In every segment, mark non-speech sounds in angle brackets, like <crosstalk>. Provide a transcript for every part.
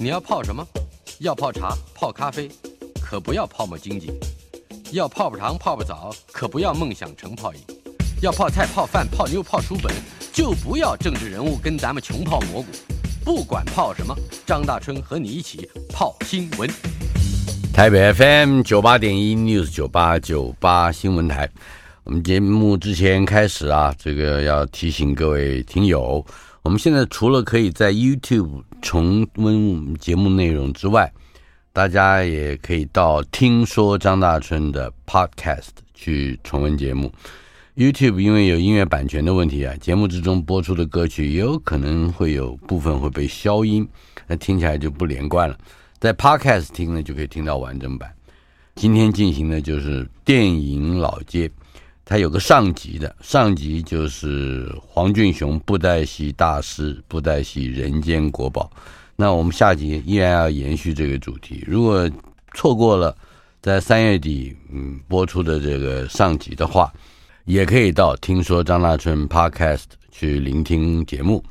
你要泡什么？要泡茶、泡咖啡，可不要泡沫经济；要泡泡糖、泡泡澡，可不要梦想成泡影；要泡菜、泡饭、泡妞、泡书本，就不要政治人物跟咱们穷泡蘑菇。不管泡什么，张大春和你一起泡新闻。台北 FM 九八点一 News 九八九八新闻台。我们节目之前开始啊，这个要提醒各位听友，我们现在除了可以在 YouTube 重温我们节目内容之外，大家也可以到听说张大春的 Podcast 去重温节目。YouTube 因为有音乐版权的问题啊，节目之中播出的歌曲也有可能会有部分会被消音，那听起来就不连贯了。在 Podcast 听呢，就可以听到完整版。今天进行的就是电影老街。它有个上集的，上集就是黄俊雄布袋戏大师，布袋戏人间国宝。那我们下集依然要延续这个主题。如果错过了在三月底嗯播出的这个上集的话，也可以到听说张大春 Podcast 去聆听节目。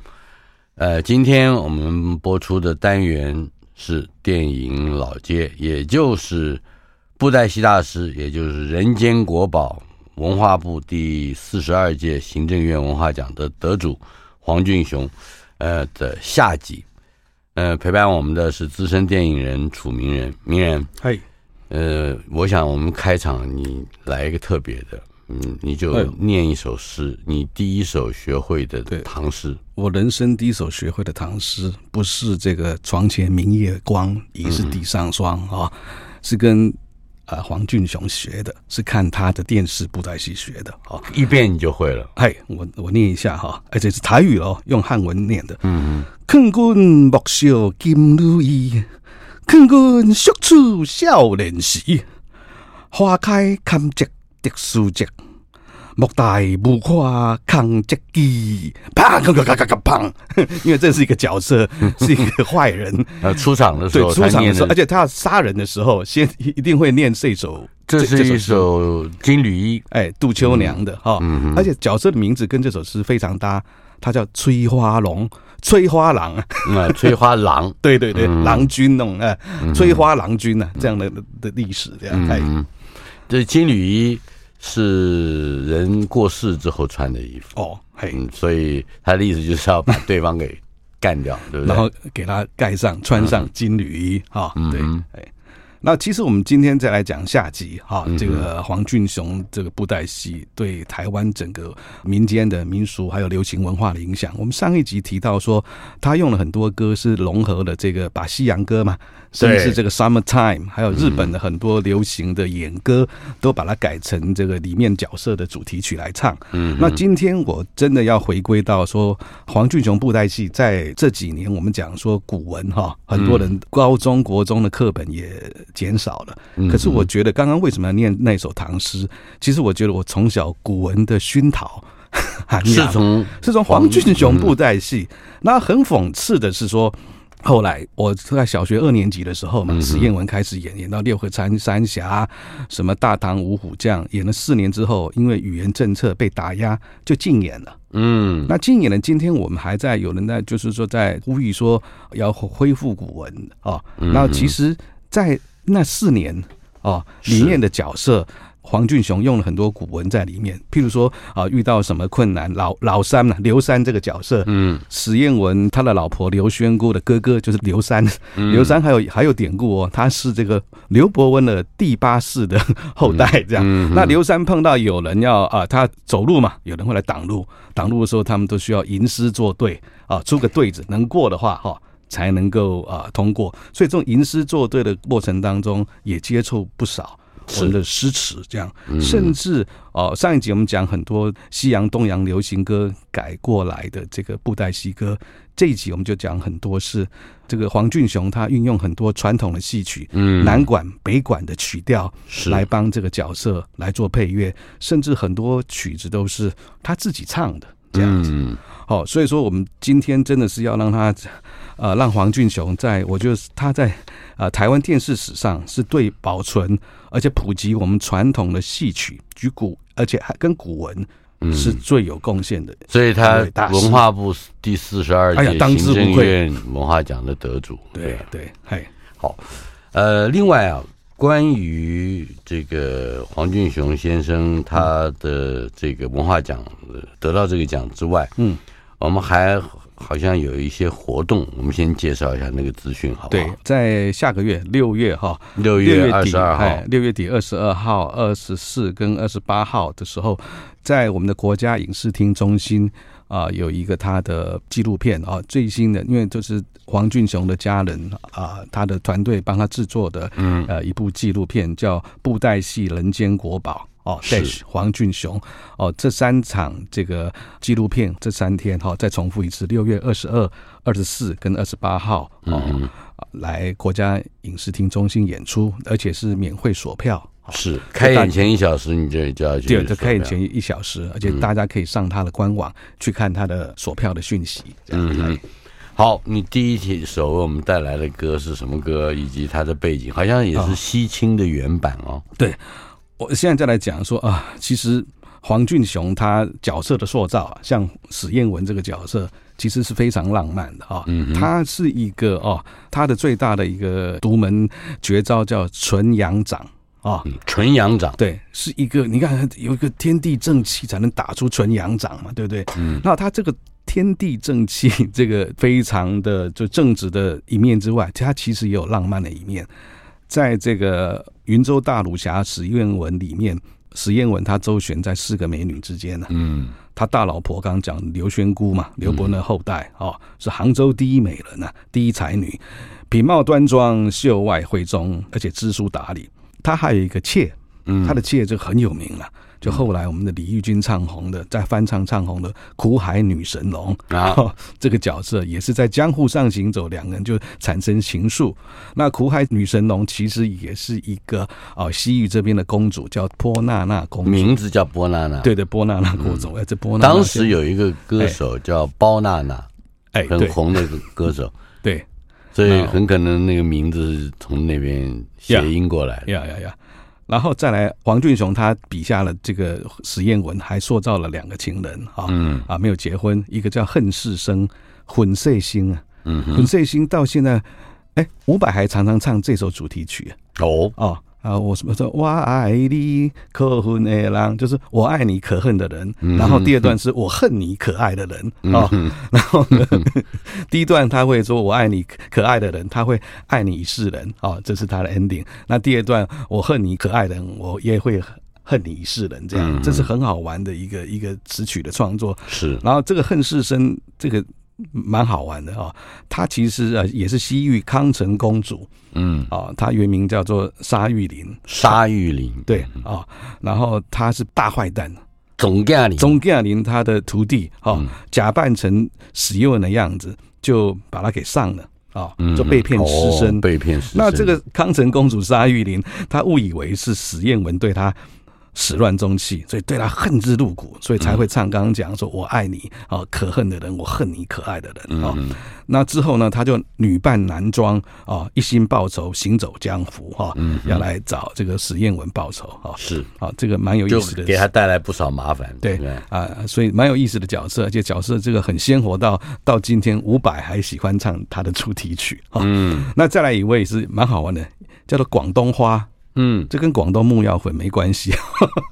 呃，今天我们播出的单元是电影老街，也就是布袋戏大师，也就是人间国宝。文化部第四十二届行政院文化奖的得主黄俊雄，呃的下集，呃陪伴我们的是资深电影人楚名人，名人，嘿，呃，我想我们开场你来一个特别的，嗯，你就念一首诗，你第一首学会的唐诗，我人生第一首学会的唐诗，不是这个床前明月光，疑是地上霜啊、嗯哦，是跟。啊，黄俊雄学的是看他的电视布袋戏学的啊，一遍你就会了。哎，我我念一下哈，而且是台语哦，用汉文念的。嗯嗯。劝君莫笑金如意，劝君惜处少年时。花开堪折直须折。莫待无花空折枝，砰！砰砰砰砰砰！<laughs> 因为这是一个角色，是一个坏人。<laughs> 呃，出场的时候，对，出场的时候，而且他要杀人的时候，先一定会念这首。这是一首《金缕衣》，哎，杜秋娘的哈。嗯。而且角色的名字跟这首诗非常搭，他叫崔花龙，崔花郎 <laughs> 啊。嗯，崔花郎。对对对，郎君弄啊，崔花郎君啊，这样的的历史这样。嗯。这金缕衣。是人过世之后穿的衣服哦，嘿，嗯，所以他的意思就是要把对方给干掉，对不对？<laughs> 然后给他盖上穿上金缕衣，哈、嗯，对，哎。那其实我们今天再来讲下集哈，这个黄俊雄这个布袋戏对台湾整个民间的民俗还有流行文化的影响。我们上一集提到说，他用了很多歌是融合了这个把西洋歌嘛，甚至是这个 Summertime，还有日本的很多流行的演歌，都把它改成这个里面角色的主题曲来唱。嗯，那今天我真的要回归到说，黄俊雄布袋戏在这几年，我们讲说古文哈，很多人高中国中的课本也。减少了，可是我觉得刚刚为什么要念那首唐诗？其实我觉得我从小古文的熏陶，<laughs> 是从是从黄俊雄布袋戏。那很讽刺的是说，后来我在小学二年级的时候嘛，史艳文开始演，演到六合三三峡，什么大唐五虎将，演了四年之后，因为语言政策被打压，就禁演了。嗯，那禁演了，今天我们还在有人在就是说在呼吁说要恢复古文啊。那其实，在那四年哦，里面的角色黄俊雄用了很多古文在里面，譬如说啊，遇到什么困难，老老三呢，刘三这个角色，嗯，史艳文他的老婆刘宣姑的哥哥就是刘三，刘三还有还有典故哦，他是这个刘伯温的第八世的 <laughs> 后代，这样。那刘三碰到有人要啊，他走路嘛，有人会来挡路，挡路的时候他们都需要吟诗作对啊，出个对子，能过的话哈。才能够啊、呃、通过，所以这种吟诗作对的过程当中，也接触不少我们的诗词，这样，嗯、甚至哦、呃，上一集我们讲很多西洋、东洋流行歌改过来的这个布袋戏歌，这一集我们就讲很多是这个黄俊雄他运用很多传统的戏曲，嗯，南管、北管的曲调来帮这个角色来做配乐，甚至很多曲子都是他自己唱的这样子。好、所以说我们今天真的是要让他。呃，让黄俊雄在，我觉得他在呃台湾电视史上是对保存而且普及我们传统的戏曲、举古，而且还跟古文是最有贡献的，所以他文化部第四十二届行政院文化奖的得主。对对，嘿，好，呃，另外啊，关于这个黄俊雄先生他的这个文化奖得到这个奖之外，嗯，我们还。好像有一些活动，我们先介绍一下那个资讯，好不好？对，在下个月六月哈，六月二十二号，六月底二十二号、二十四跟二十八号的时候，在我们的国家影视厅中心啊、呃，有一个他的纪录片啊，最新的，因为就是黄俊雄的家人啊，他的团队帮他制作的，嗯，呃，一部纪录片叫《布袋戏人间国宝》。哦，Dash 黄俊雄哦，这三场这个纪录片，这三天哈、哦，再重复一次，六月二十二、二十四跟二十八号哦，嗯、来国家影视厅中心演出，而且是免费索票。是、哦、开演前一小时，你就就要去。对，就开演前一小时，而且大家可以上他的官网去看他的索票的讯息。嗯嗯。好，你第一首为我们带来的歌是什么歌？以及它的背景，好像也是西青的原版哦。哦对。我现在再来讲说啊，其实黄俊雄他角色的塑造啊，像史艳文这个角色，其实是非常浪漫的啊。嗯，他是一个哦，他的最大的一个独门绝招叫纯阳掌啊，纯阳掌对，是一个你看有一个天地正气才能打出纯阳掌嘛，对不对？嗯，那他这个天地正气这个非常的就正直的一面之外，他其实也有浪漫的一面。在这个云州大儒侠史艳文里面，史艳文他周旋在四个美女之间呢。嗯，他大老婆刚刚讲刘宣姑嘛，刘伯那后代哦，是杭州第一美人啊，第一才女，品貌端庄，秀外慧中，而且知书达理。他还有一个妾，嗯，他的妾就很有名了。就后来我们的李玉君唱红的，在翻唱唱红的《苦海女神龙》啊，<laughs> 这个角色也是在江湖上行走，两个人就产生情愫。那苦海女神龙其实也是一个哦西域这边的公主，叫波娜娜公主，名字叫波娜娜。对对，波娜娜公主。哎，这波娜娜当时有一个歌手叫包娜娜，哎，很红的歌手。对，所以很可能那个名字是从那边谐音过来的。呀呀呀！然后再来，黄俊雄他笔下了这个史艳文，还塑造了两个情人啊，嗯。啊，没有结婚，一个叫恨世生，混世星啊，嗯，混世星到现在，哎，伍佰还常常唱这首主题曲。哦。哦。啊，我什么说？我爱你可恨的人，就是我爱你可恨的人。然后第二段是我恨你可爱的人啊。然后呢，第一段他会说我爱你可爱的人，他会爱你一世人啊，这是他的 ending。那第二段我恨你可爱的人，我也会恨你一世人，这样这是很好玩的一个一个词曲的创作。是。然后这个恨世生这个。蛮好玩的哦，她其实呃也是西域康成公主，嗯。啊，她原名叫做沙玉林，沙玉林对啊，然后她是大坏蛋，总驾林，总驾林他的徒弟哈，假扮成史艳文的样子，就把他给上了啊，就被骗失身，被骗失身。那这个康成公主沙玉林，她误以为是史艳文对她。始乱终弃，所以对他恨之入骨，所以才会唱刚刚讲说“我爱你啊，可恨的人，我恨你可爱的人”啊。那之后呢，他就女扮男装啊，一心报仇，行走江湖哈，要来找这个史艳文报仇啊。是啊，这个蛮有意思的，给他带来不少麻烦。对啊，所以蛮有意思的角色，而且角色这个很鲜活到到今天，伍佰还喜欢唱他的主题曲啊。嗯，那再来一位是蛮好玩的，叫做广东花。嗯，这跟广东木药粉没关系。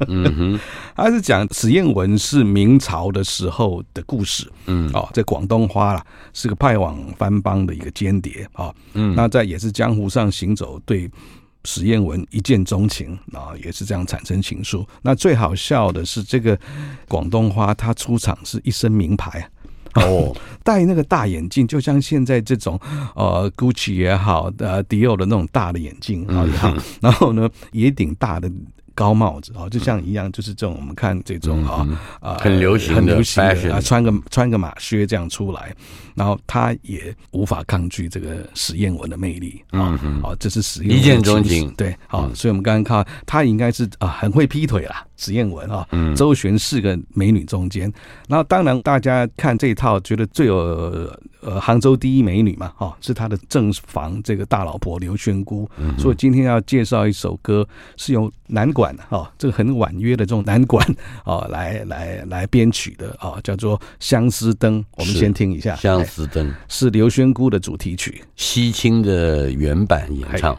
嗯哼，<laughs> 他是讲史艳文是明朝的时候的故事。嗯，哦，在广东花啦，是个派往番邦的一个间谍啊。嗯，那在也是江湖上行走，对史艳文一见钟情啊，也是这样产生情愫。那最好笑的是，这个广东花他出场是一身名牌。哦，<laughs> 戴那个大眼镜，就像现在这种呃，Gucci 也好，呃，迪奥的那种大的眼镜啊也好，然后呢，也顶大的高帽子啊，就像一样，就是这种我们看这种啊啊，很流行、很流行的啊，穿个穿个马靴这样出来，然后他也无法抗拒这个实验文的魅力啊，好，这是实验一见钟情，对，好，所以我们刚刚看他应该是啊，很会劈腿啦。紫燕文啊，周旋四个美女中间。然后当然大家看这一套，觉得最有呃杭州第一美女嘛，哈，是他的正房这个大老婆刘宣姑。所以今天要介绍一首歌，是由南管哦，这个很婉约的这种南管啊，<laughs> 来来来编曲的啊，叫做《相思灯》。我们先听一下，《相思灯》是刘宣姑的主题曲，西青的原版演唱。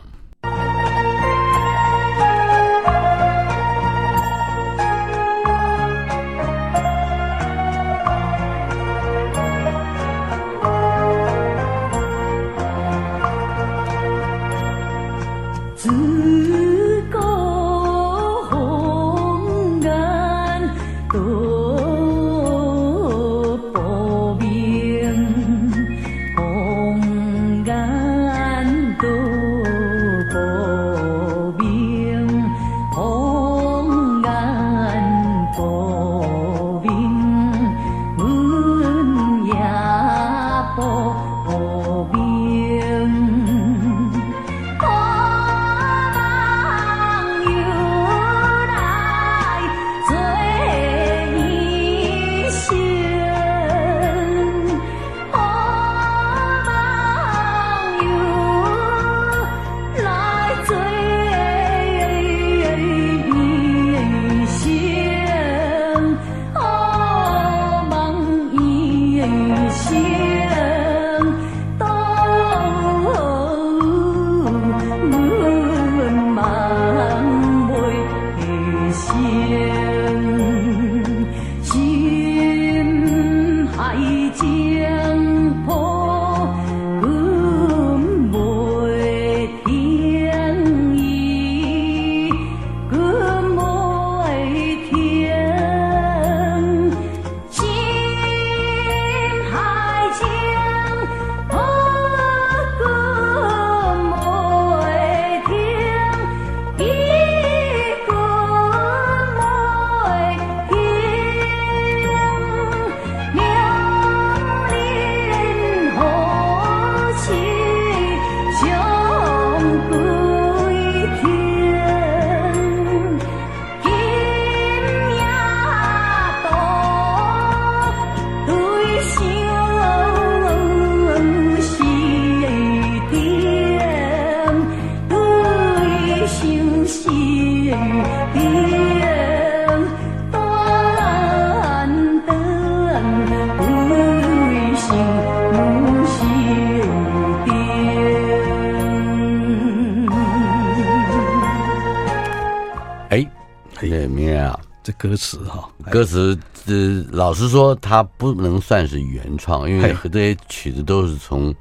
歌词哈，歌词呃，老实说，它不能算是原创，因为这些曲子都是从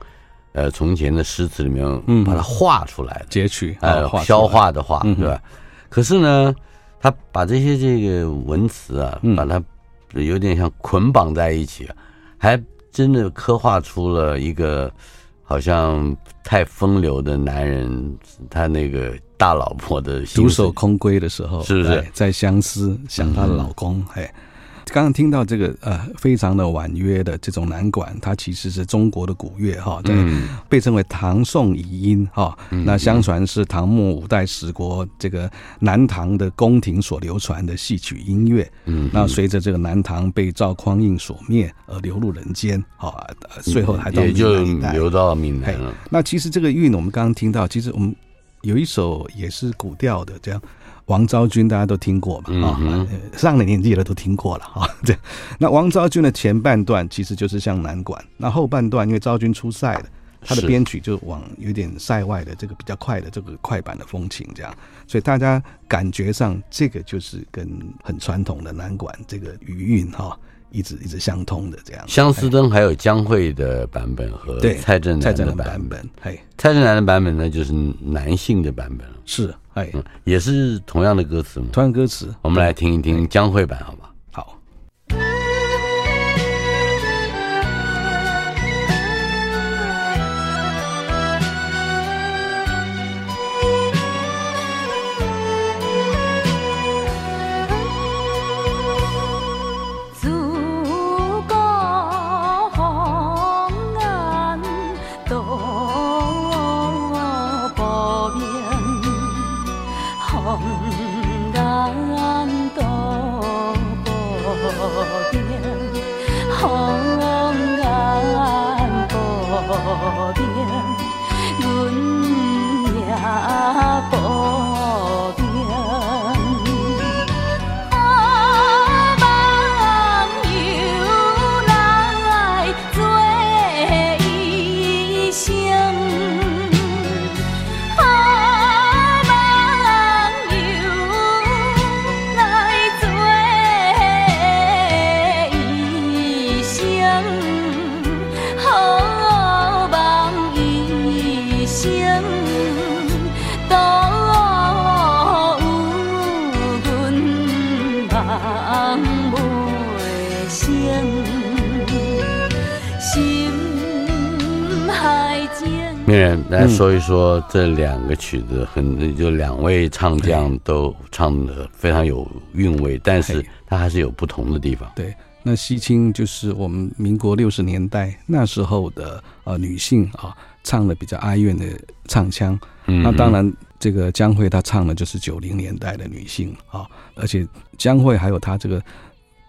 呃从前的诗词里面把它画出来的，截取呃消化的话，对吧？可是呢，他把这些这个文词啊，把它有点像捆绑在一起，还真的刻画出了一个好像太风流的男人，他那个。大老婆的独守空闺的时候，是不是在相思想她的老公？嘿、嗯，刚刚听到这个呃，非常的婉约的这种南管，它其实是中国的古乐哈，对被称为唐宋遗音哈。那相传是唐末五代十国这个南唐的宫廷所流传的戏曲音乐。嗯，那随着这个南唐被赵匡胤所灭而流入人间，哈，最后还到也就流到闽南了。那其实这个韵，我们刚刚听到，其实我们。有一首也是古调的，这样王昭君大家都听过嘛？啊、嗯，上了年纪的都听过了啊。<laughs> 对，那王昭君的前半段其实就是像南管，那后半段因为昭君出塞了，他的编曲就往有点塞外的这个比较快的这个快板的风情这样，所以大家感觉上这个就是跟很传统的南管这个余韵哈。一直一直相通的这样，相思灯还有江蕙的版本和蔡振南的版本，嘿，蔡振南的版本呢就是男性的版本。了，是，哎、嗯，也是同样的歌词吗？同样歌词，我们来听一听江蕙版，好吧？名人来说一说这两个曲子，很就两位唱将都唱的非常有韵味，但是它还是有不同的地方。对，那西青就是我们民国六十年代那时候的呃女性啊，唱的比较哀怨的唱腔。那当然，这个江蕙她唱的就是九零年代的女性啊，而且江蕙还有她这个。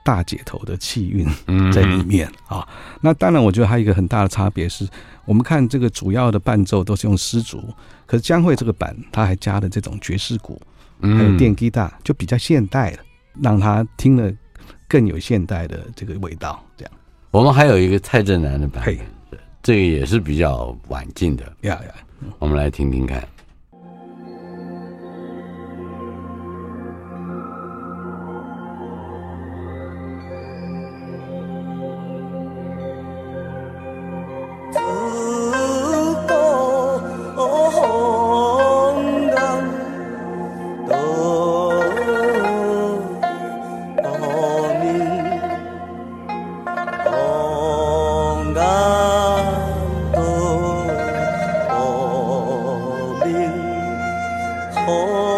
大姐头的气韵在里面啊，那当然，我觉得还有一个很大的差别是，我们看这个主要的伴奏都是用丝竹，可是江蕙这个版，它还加了这种爵士鼓，还有电吉他，就比较现代了，让他听了更有现代的这个味道。这样，我们还有一个蔡振南的版本，这个也是比较晚近的，呀呀，我们来听听看。Oh.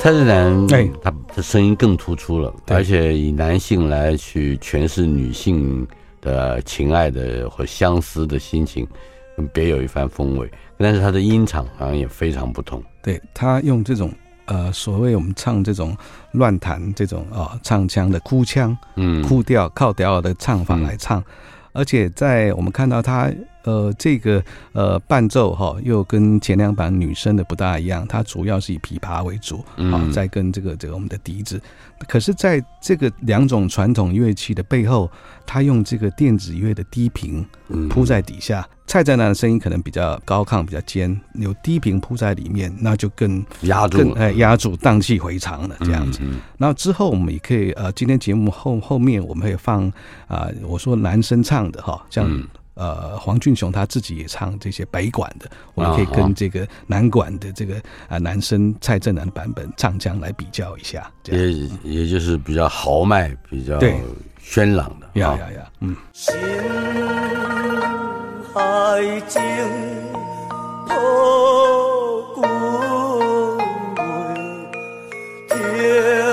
蔡振南，哎，他的声音更突出了，而且以男性来去诠释女性的情爱的或相思的心情，别有一番风味。但是他的音场好像也非常不同。对，他用这种呃，所谓我们唱这种乱弹这种啊、哦、唱腔的哭腔，嗯，哭调靠调的唱法来唱，嗯、而且在我们看到他。呃，这个呃伴奏哈，又跟前两版女生的不大一样，它主要是以琵琶为主，啊，再跟这个这个我们的笛子。可是，在这个两种传统乐器的背后，他用这个电子乐的低频铺在底下。蔡振南的声音可能比较高亢、比较尖，有低频铺在里面，那就更压住，哎，压住，荡气回肠了这样子。然后之后我们也可以呃，今天节目后后面我们会放啊、呃，我说男生唱的哈，像。呃黄俊雄他自己也唱这些北管的我们可以跟这个南管的这个啊男生蔡振南版本唱将来比较一下这也就是比较豪迈比较对。轩朗的呀呀呀嗯。海经透骨天。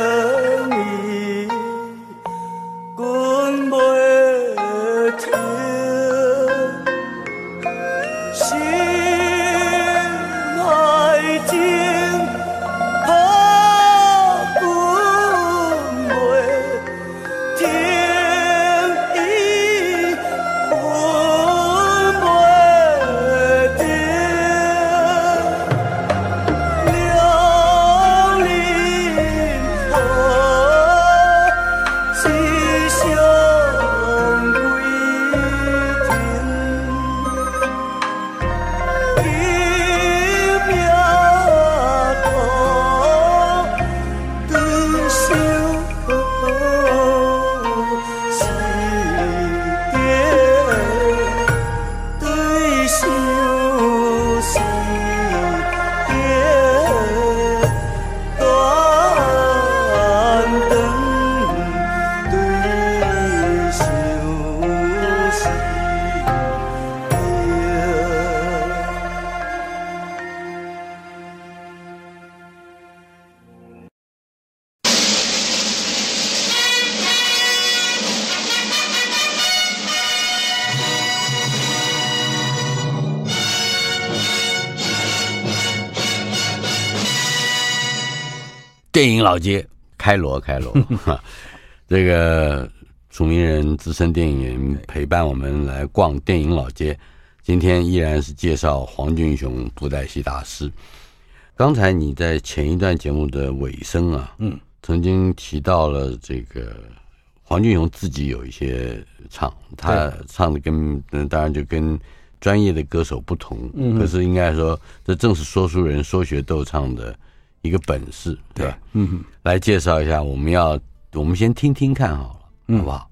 电影老街开罗开罗哈，<laughs> 这个署名人资深电影人陪伴我们来逛电影老街。今天依然是介绍黄俊雄布袋戏大师。刚才你在前一段节目的尾声啊，嗯，曾经提到了这个黄俊雄自己有一些唱，他唱的跟当然就跟专业的歌手不同，嗯，可是应该说这正是说书人说学逗唱的一个本事，对吧？嗯，来介绍一下，我们要我们先听听看好了，好不好？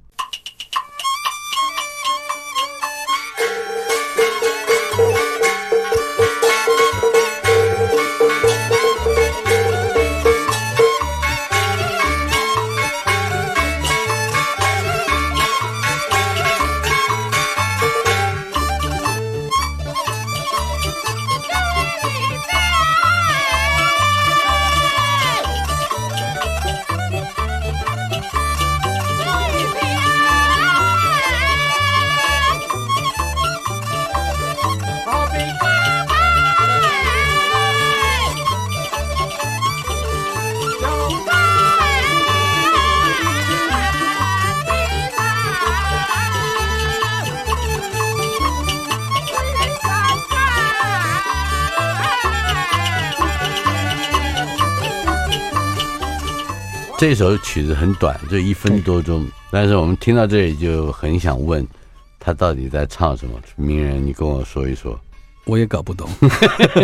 这首曲子很短，就一分多钟。但是我们听到这里就很想问，他到底在唱什么？名人，你跟我说一说。我也搞不懂。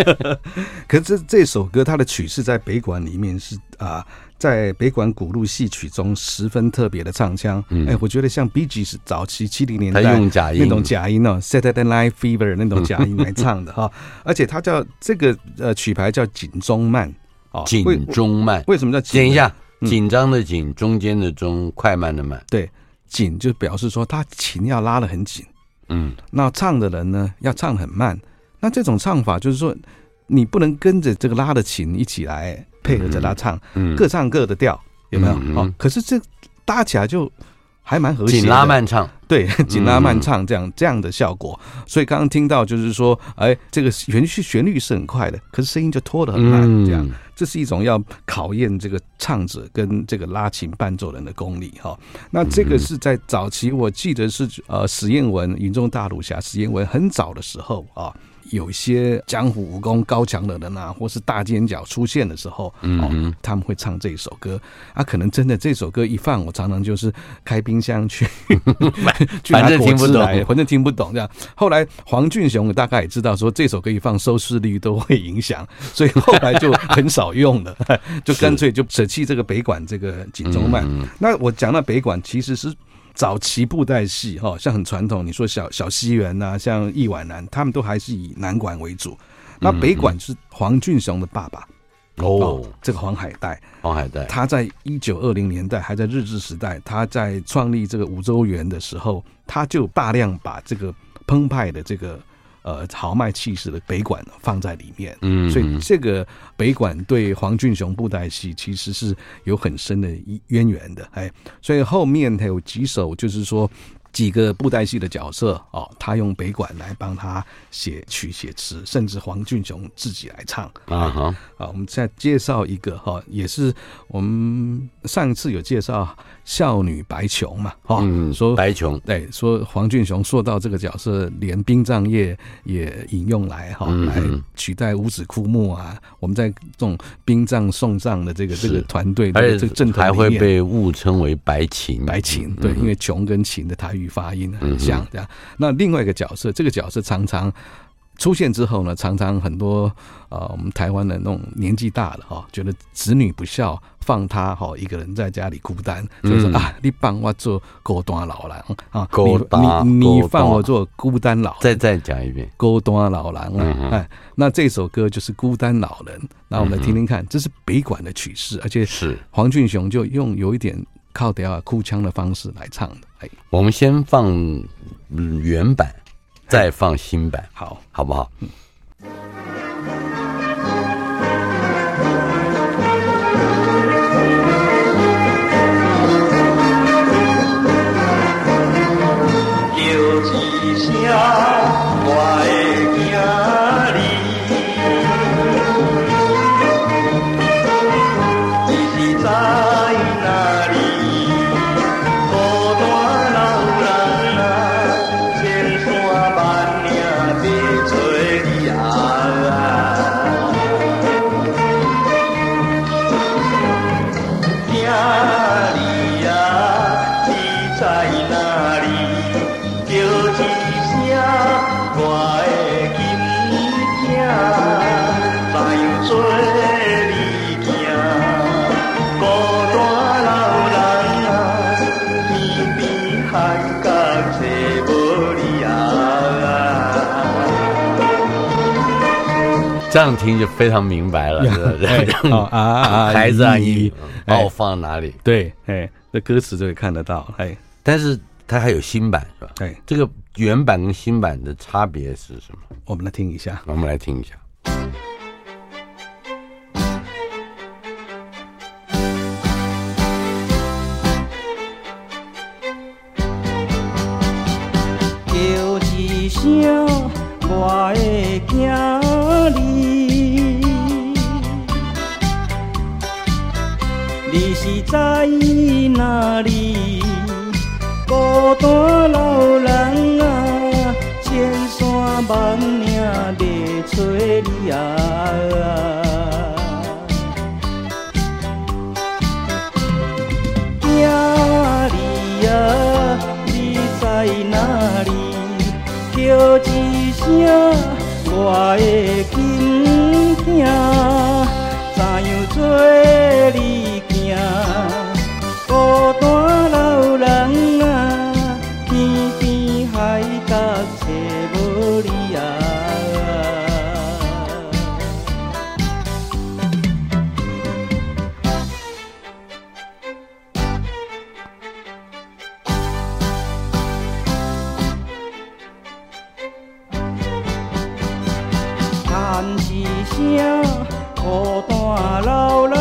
<laughs> 可是这这首歌，它的曲式在北管里面是啊，在北管古路戏曲中十分特别的唱腔。嗯，哎，我觉得像 Bee Gees 早期七零年代用假音那种假音哦，Saturday Night Fever 那种假音来唱的 <laughs> 哈。而且它叫这个呃曲牌叫锦中慢哦，锦中慢为什么叫紧？等一下。紧张的紧，中间的中，快慢的慢。对，紧就表示说他琴要拉得很紧。嗯，那唱的人呢要唱很慢。那这种唱法就是说，你不能跟着这个拉的琴一起来配合着他唱，嗯，各唱各的调，有没有？哦，可是这搭起来就。还蛮和谐，紧拉慢唱，对，<laughs> 紧拉慢唱这样、嗯、这样的效果。所以刚刚听到就是说，哎，这个旋律旋律是很快的，可是声音就拖得很慢，这样，这是一种要考验这个唱者跟这个拉琴伴奏人的功力哈。那这个是在早期，我记得是呃史艳文、云中大儒侠史艳文很早的时候啊。有一些江湖武功高强的人啊，或是大尖角出现的时候，嗯，他们会唱这一首歌。啊，可能真的这首歌一放，我常常就是开冰箱去，<laughs> 反正听不懂，反正听不懂这样。后来黄俊雄大概也知道说这首歌一放收视率都会影响，<laughs> 所以后来就很少用了，<laughs> 就干脆就舍弃这个北管这个锦州慢。那我讲到北管其实是。早期布袋戏哈，像很传统，你说小小西园呐，像易婉南，他们都还是以南管为主。那北管是黄俊雄的爸爸哦，这个黄海岱，黄海岱，他在一九二零年代还在日治时代，他在创立这个五洲园的时候，他就大量把这个澎湃的这个。呃，豪迈气势的北管放在里面，嗯，所以这个北管对黄俊雄布袋戏其实是有很深的渊源的，哎，所以后面还有几首，就是说。几个布袋戏的角色哦，他用北管来帮他写曲写词，甚至黄俊雄自己来唱啊哈啊！我们再介绍一个哈，也是我们上一次有介绍孝女白琼嘛哈，嗯，说白琼对，说黄俊雄说到这个角色，连殡葬业也引用来哈，来取代五子枯木啊。我们在这种殡葬送葬的这个这个团队，而且这个还会被误称为白琴，白琴对，因为琼跟琴的台语。语发音很像这样，那另外一个角色，这个角色常常出现之后呢，常常很多呃，我们台湾的那种年纪大了哈，觉得子女不孝，放他哈一个人在家里孤单，所以说啊，你帮我做孤单老人啊，你你你放我做孤单老人，再再讲一遍。孤单老人啊，哎，那这首歌就是孤单老人，那我们来听听看，这是北管的曲式，而且是。黄俊雄就用有一点。靠调啊，哭腔的方式来唱的。哎，我们先放原版，再放新版，好，好不好？嗯。这样听就非常明白了，对不对啊，<laughs> 孩子啊，你把我放在哪里？对，哎，那歌词就可以看得到，哎，但是它还有新版是吧？哎，这个原版跟新版的差别是什么？我们来听一下，我们来听一下。叫一声我是在哪里？孤单老人啊，千山万岭在找你啊！囝儿啊，你在哪里？叫一声我的金囝，怎样做你？叹一声，孤单老人。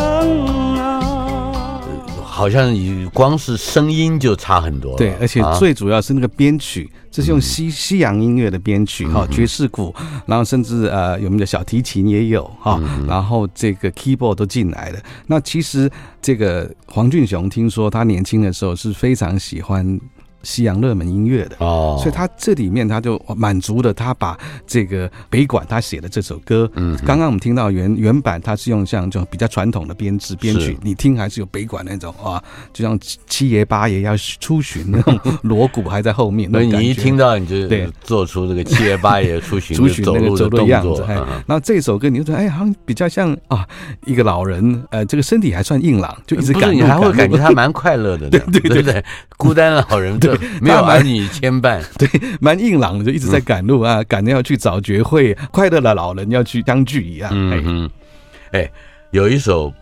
好像你光是声音就差很多了，对，而且最主要是那个编曲，啊、这是用西西洋音乐的编曲哈，爵士鼓，然后甚至呃，有没有小提琴也有哈，嗯、然后这个 keyboard 都进来了。那其实这个黄俊雄听说他年轻的时候是非常喜欢。西洋热门音乐的。哦，所以他这里面他就满足了他把这个北管他写的这首歌，嗯，刚刚我们听到原原版他是用像这种比较传统的编制编曲，你听还是有北管那种啊，就像七爷八爷要出巡那种锣鼓还在后面，那你一听到你就对做出这个七爷八爷出巡 <laughs> 出巡那个走路的样子，然后这首歌你就说哎，好像比较像啊一个老人，呃，这个身体还算硬朗，就一直感觉你还会感觉他蛮快乐的，<laughs> 对对对。对，孤单老人对。<laughs> <laughs> 没有儿女牵绊，<laughs> 对，蛮硬朗的，就一直在赶路啊，赶着要去找绝会，快乐的老人要去相聚一样。嗯嗯，哎，有一首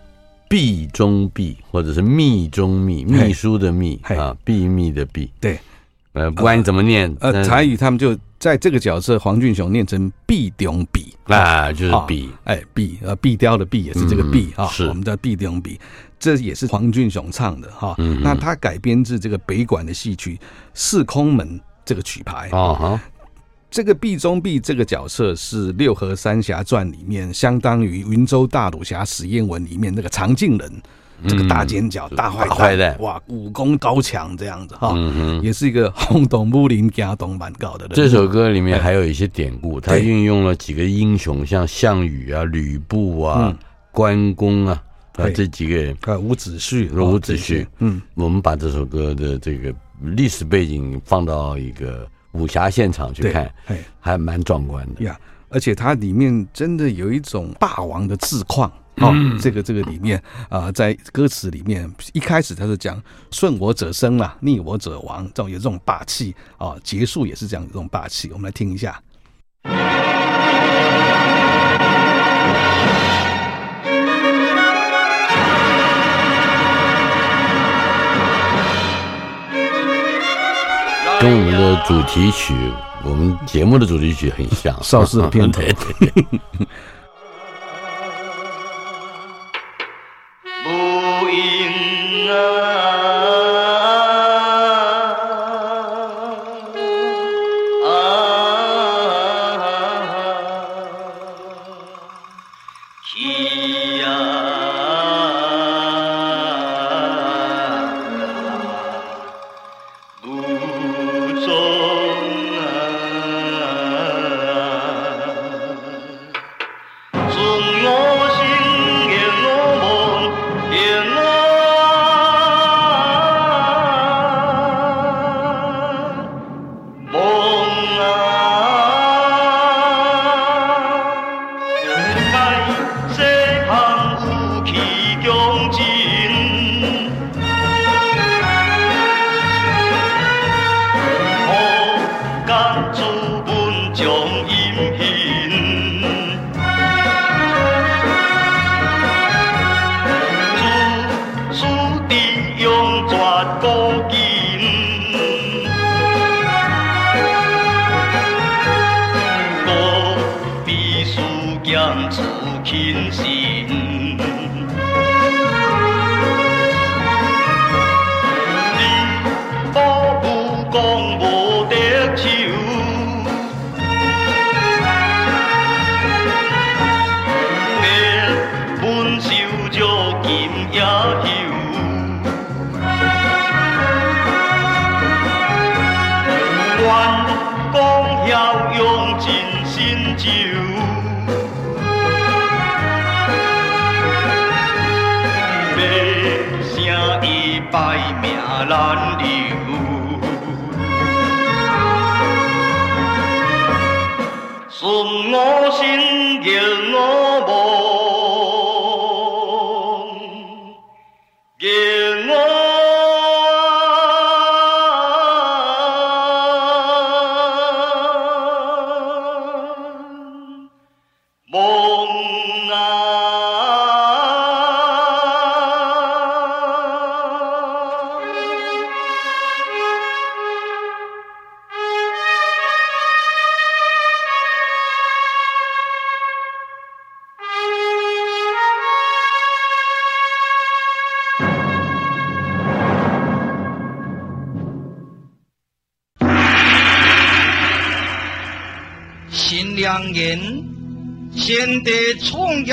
秘中秘，或者是密中密，秘书的秘啊，秘密的秘。对，呃，不管你怎么念，呃，台语他们就在这个角色黄俊雄念成壁中壁啊，就是壁，哎，壁，呃，壁雕的壁也是这个壁啊，是。我们叫壁中壁。这也是黄俊雄唱的哈，嗯、那他改编自这个北管的戏曲《四空门》这个曲牌。啊哈，这个毕忠毕这个角色是《六合三侠传》里面相当于云州大儒侠史艳文里面那个长进人，嗯、这个大尖角大坏蛋，哇，武功高强这样子哈，嗯、哼。也是一个轰动武林家东蛮高的人。这首歌里面还有一些典故，他运用了几个英雄，像项羽啊、吕布啊、嗯、关公啊。啊，这几个人啊，伍子胥，伍子胥，嗯，我们把这首歌的这个历史背景放到一个武侠现场去看，哎，还蛮壮观的呀。而且它里面真的有一种霸王的自况哦，这个这个里面啊，在歌词里面一开始他是讲顺我者生啊，逆我者亡，这种有这种霸气啊，结束也是这样这种霸气。我们来听一下。跟我们的主题曲，我们节目的主题曲很像，邵氏电台。百命难留，顺我心，逆我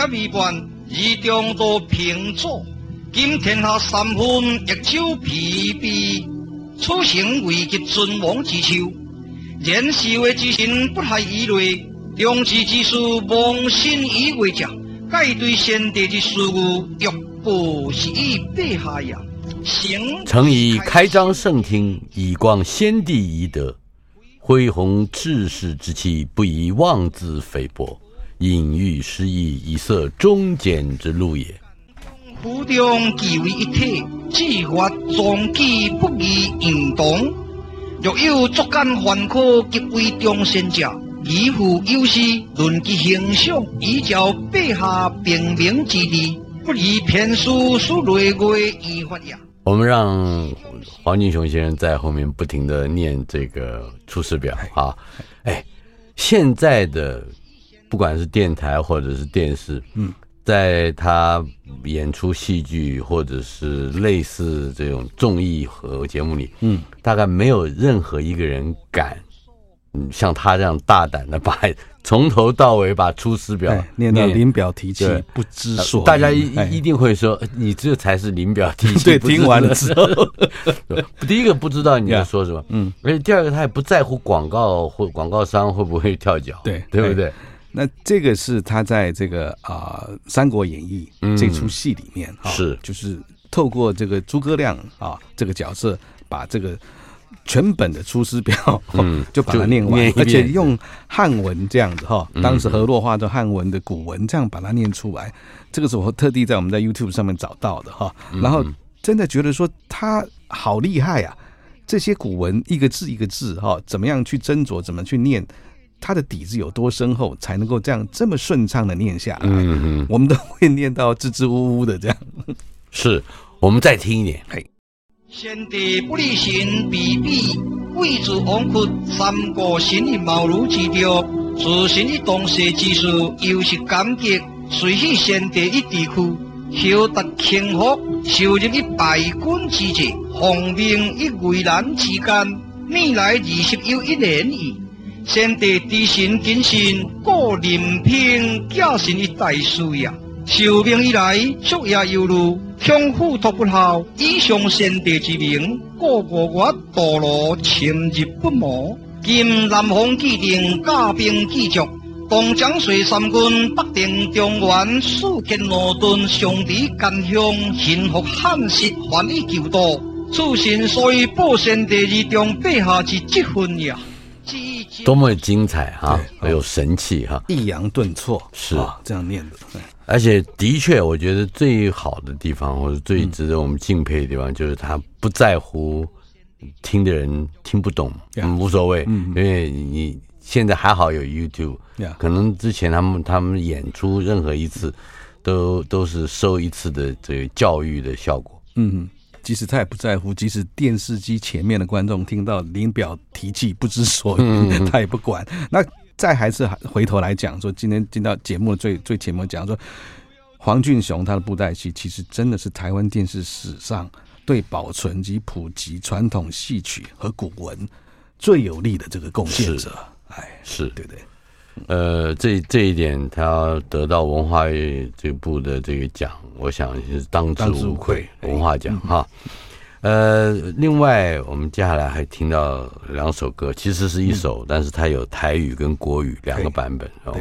创业未完，二中都平佐。今天下三分，一手疲惫，此生未及尊王之寿。年少的之心不懈以泪，中志之士忘心以为家。该对先帝之事务，欲报是以备下呀。诚以开张圣听，以光先帝遗德，恢弘志士之气，不以妄自菲薄。隐喻诗意，以色忠简之路也。府中聚为一体，志发壮举，不宜侉同。若有作奸犯科，即为忠心者，以父有事，论其形象，以教陛下平明之理，不宜偏疏，疏累累以发呀。我们让黄俊雄先生在后面不停的念这个《出师表》啊，哎，现在的。不管是电台或者是电视，嗯，在他演出戏剧或者是类似这种综艺和节目里，嗯，大概没有任何一个人敢，嗯，像他这样大胆的把从头到尾把《出师表》念到临表提气，不知所。大家一一定会说，你这才是临表提气。<laughs> 对，听完了之后，<laughs> 第一个不知道你在说什么，嗯，而且第二个他也不在乎广告或广告商会不会跳脚，对，对不对？那这个是他在这个啊《三国演义》这出戏里面啊，是。就是透过这个诸葛亮啊这个角色，把这个全本的《出师表》嗯 <laughs> 就把它念完，而且用汉文这样子哈，当时河洛话的汉文的古文这样把它念出来，这个是我特地在我们在 YouTube 上面找到的哈，然后真的觉得说他好厉害啊，这些古文一个字一个字哈，怎么样去斟酌，怎么去念。他的底子有多深厚，才能够这样这么顺畅的念下来？嗯嗯，我们都会念到支支吾吾的这样。是，我们再听一点。嘿，先帝不离心，必比贵族王屈，三国新以茅庐之调，自身以东西之事，又是感激，随喜先帝一地区，修得清福，受任于败军之职，奉命于危难之间，未来二十有一年矣。先帝知信谨慎，故任凭假信于大事呀。受命以来，夙夜忧虑，恐付托不孝。以上先帝之名，故我我道路深入不毛。今南方既定，驾兵继续，东将水三军，北定中原，数建罗顿，上抵干乡，幸福汉室，还以求道。此信所以报先帝于中陛下之积分呀。多么精彩哈，很有神气哈，抑扬顿挫是。这样念的。而且的确，我觉得最好的地方，或者最值得我们敬佩的地方，就是他不在乎听的人听不懂，嗯，无所谓，因为你现在还好有 YouTube，可能之前他们他们演出任何一次，都都是收一次的这个教育的效果，嗯。即使他也不在乎，即使电视机前面的观众听到林表提气不知所云，他也不管。那再还是回头来讲说，今天进到节目的最最前面讲说，黄俊雄他的布袋戏其实真的是台湾电视史上对保存及普及传统戏曲和古文最有力的这个贡献者。哎，是对不对？呃，这这一点他得到文化这部的这个奖，我想也是当之无愧。文化奖哈。呃，另外我们接下来还听到两首歌，其实是一首，但是它有台语跟国语两个版本哦。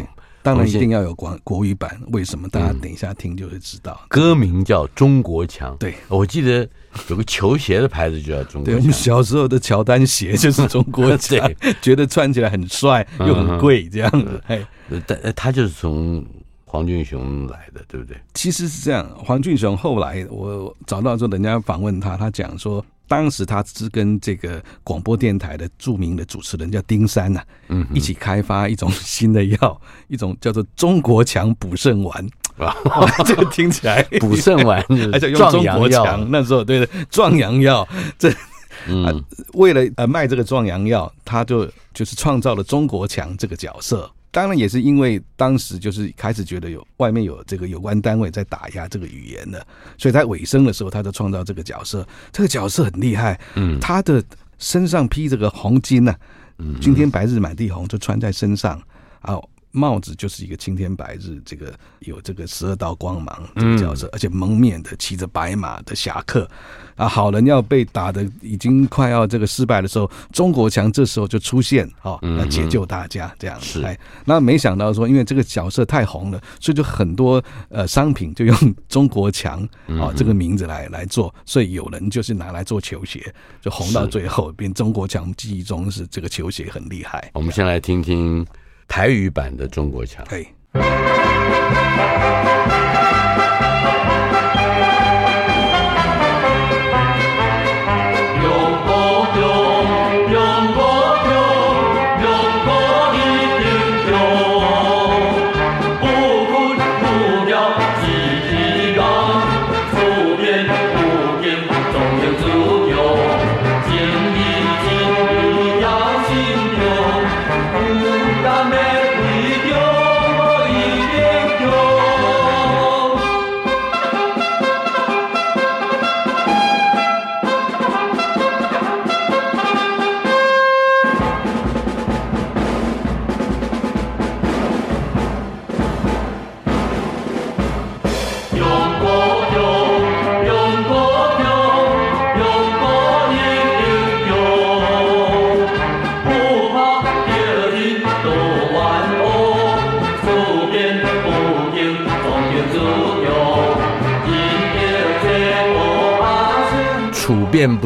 当然一定要有国国语版，为什么？大家等一下听就会知道。歌名叫《中国强》，对，我记得有个球鞋的牌子就叫中国强。对，我们小时候的乔丹鞋就是中国强，<laughs> 觉得穿起来很帅又很贵这样子。哎，但他就是从。黄俊雄来的，对不对？其实是这样。黄俊雄后来我找到之后，人家访问他，他讲说，当时他是跟这个广播电台的著名的主持人叫丁山呐、啊，嗯，一起开发一种新的药，<laughs> 一种叫做中国强补肾丸啊。<laughs> 这个听起来补肾丸，<laughs> 而且用中国强那时候对的壮阳药。这嗯，为了呃卖这个壮阳药，他就就是创造了中国强这个角色。当然也是因为当时就是开始觉得有外面有这个有关单位在打压这个语言的，所以在尾声的时候，他就创造这个角色。这个角色很厉害，嗯，他的身上披这个红巾呐，嗯，今天白日满地红，就穿在身上啊。帽子就是一个青天白日，这个有这个十二道光芒这个角色，而且蒙面的骑着白马的侠客啊，好人要被打的已经快要这个失败的时候，中国强这时候就出现啊，来解救大家这样子。哎，那没想到说，因为这个角色太红了，所以就很多呃商品就用中国强啊这个名字来来做，所以有人就是拿来做球鞋，就红到最后变中国强。记忆中是这个球鞋很厉害。我们先来听听。台语版的中国强。变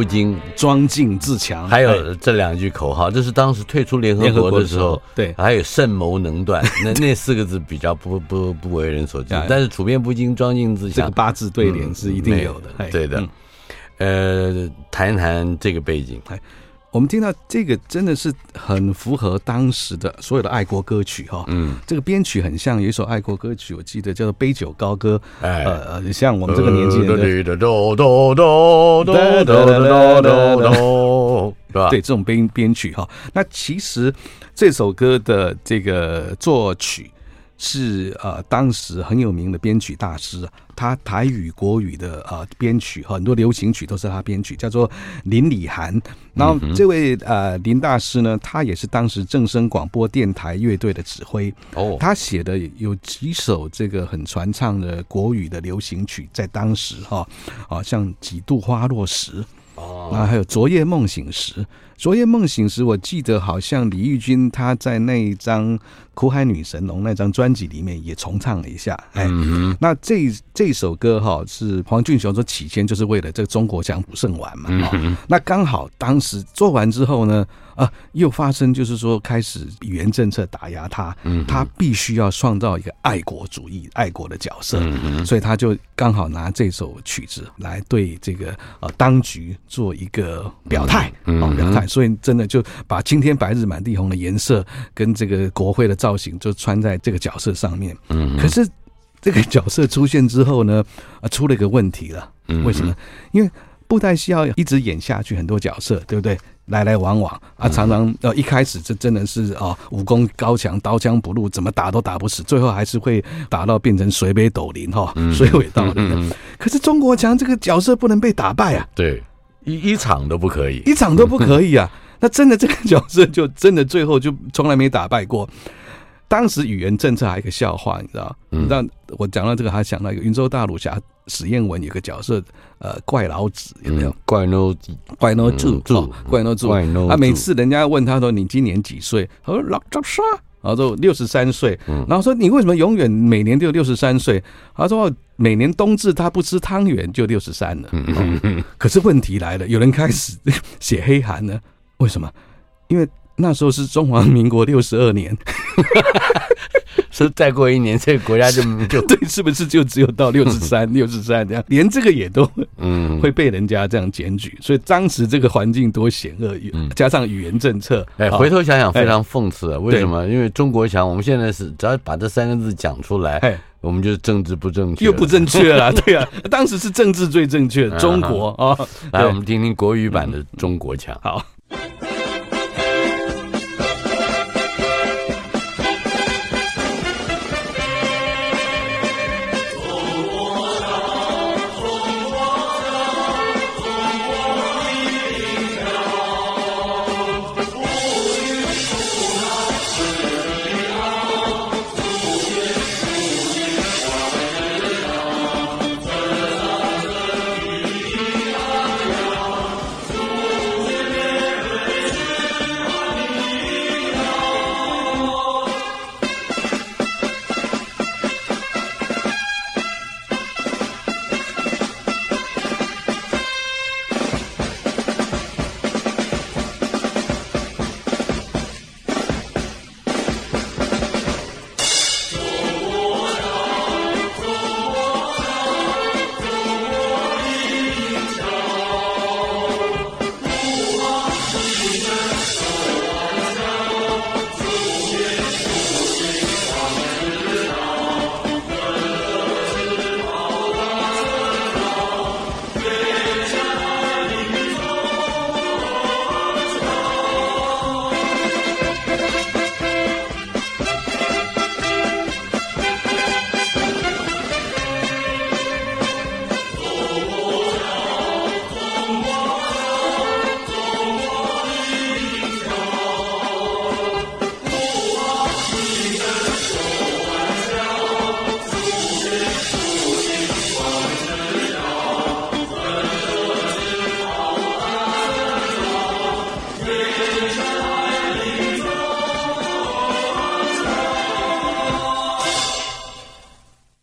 不惊，庄敬自强，还有这两句口号，这是当时退出联合国的时候，对，还有慎谋能断，<laughs> 那那四个字比较不不不为人所知，但是处变不惊，装进自强，这个八字对联是一定有的，对的。呃，谈一谈这个背景。我们听到这个真的是很符合当时的所有的爱国歌曲哈，嗯，这个编曲很像有一首爱国歌曲，我记得叫做《杯酒高歌》，哎，呃，像我们这个年纪人的，对，这种编编曲哈。那其实这首歌的这个作曲。是呃，当时很有名的编曲大师，他台语、国语的呃编曲，很多流行曲都是他编曲，叫做林礼涵。然后这位呃林大师呢，他也是当时正声广播电台乐队的指挥。哦，他写的有几首这个很传唱的国语的流行曲，在当时哈啊，像几度花落时，哦，啊还有昨夜梦醒时。昨夜梦醒时，我记得好像李玉君他在那一张《苦海女神龙》那张专辑里面也重唱了一下。哎，那这这首歌哈是黄俊雄说起先就是为了这个中国强补肾丸嘛。那刚好当时做完之后呢，啊，又发生就是说开始语言政策打压他，他必须要创造一个爱国主义、爱国的角色，所以他就刚好拿这首曲子来对这个呃当局做一个表态，啊，表态。所以真的就把青天白日满地红的颜色跟这个国徽的造型就穿在这个角色上面。嗯，可是这个角色出现之后呢，啊，出了一个问题了。为什么？因为布袋戏要一直演下去，很多角色，对不对？来来往往啊，常常呃一开始这真的是啊武功高强，刀枪不入，怎么打都打不死，最后还是会打到变成水北斗林哈，<laughs> 水尾道林。可是中国强这个角色不能被打败啊，对，一一场都不可以，一场都不可以啊。那真的这个角色就真的最后就从来没打败过。当时语言政策还有一个笑话，你知道？你知道我讲到这个，还想到一个云州大儒侠史艳文有个角色，呃，怪老子有没有？怪老怪老子，怪老子，啊，每次人家问他说：“你今年几岁？”他说：“老张啥。”然后说：“六十三岁。”然后说：“你为什么永远每年都六十三岁？”他说：“每年冬至他不吃汤圆就六十三了。”可是问题来了，有人开始写黑函呢？为什么？因为。那时候是中华民国六十二年，<laughs> 是再过一年，这个国家就就对，是不是就只有到 <laughs> 六十三、六十三这样？连这个也都嗯会被人家这样检举，所以当时这个环境多险恶，加上语言政策，哎，回头想想非常讽刺啊！为什么？因为中国强，我们现在是只要把这三个字讲出来，哎，我们就是政治不正确，又不正确了，<laughs> 对啊，当时是政治最正确，中国啊！来，我们听听国语版的中国强，好。